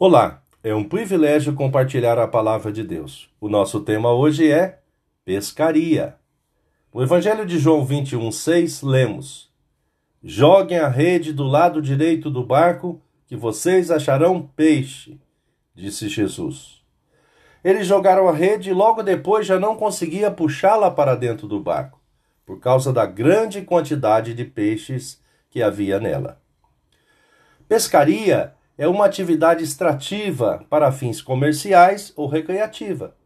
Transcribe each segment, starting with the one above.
Olá, é um privilégio compartilhar a palavra de Deus. O nosso tema hoje é pescaria. No Evangelho de João 21:6 lemos: Joguem a rede do lado direito do barco, que vocês acharão peixe, disse Jesus. Eles jogaram a rede e logo depois já não conseguia puxá-la para dentro do barco, por causa da grande quantidade de peixes que havia nela. Pescaria é uma atividade extrativa para fins comerciais ou recreativa.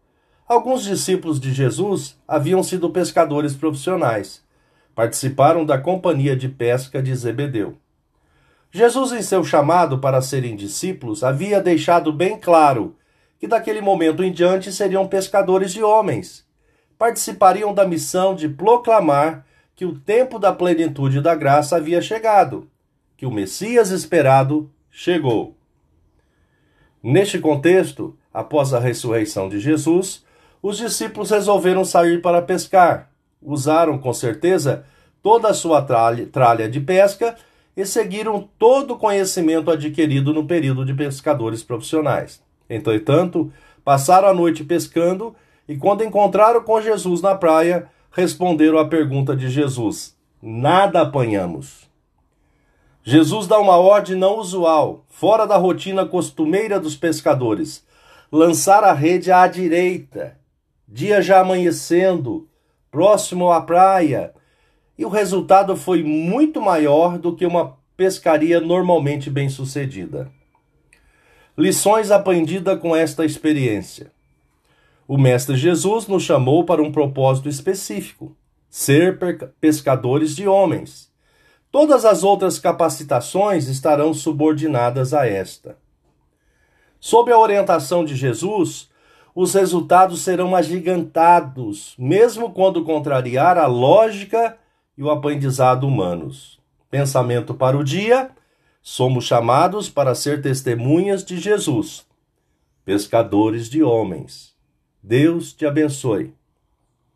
Alguns discípulos de Jesus haviam sido pescadores profissionais. Participaram da companhia de pesca de Zebedeu. Jesus, em seu chamado para serem discípulos, havia deixado bem claro que daquele momento em diante seriam pescadores de homens. Participariam da missão de proclamar que o tempo da plenitude da graça havia chegado, que o Messias esperado chegou. Neste contexto, após a ressurreição de Jesus, os discípulos resolveram sair para pescar. Usaram com certeza toda a sua tralha de pesca e seguiram todo o conhecimento adquirido no período de pescadores profissionais. Entretanto, passaram a noite pescando e, quando encontraram com Jesus na praia, responderam à pergunta de Jesus: Nada apanhamos. Jesus dá uma ordem não usual, fora da rotina costumeira dos pescadores: lançar a rede à direita, dia já amanhecendo, próximo à praia. E o resultado foi muito maior do que uma pescaria normalmente bem-sucedida. Lições aprendidas com esta experiência. O Mestre Jesus nos chamou para um propósito específico: ser pescadores de homens. Todas as outras capacitações estarão subordinadas a esta. Sob a orientação de Jesus, os resultados serão agigantados, mesmo quando contrariar a lógica e o aprendizado humanos. Pensamento para o dia: somos chamados para ser testemunhas de Jesus, pescadores de homens. Deus te abençoe.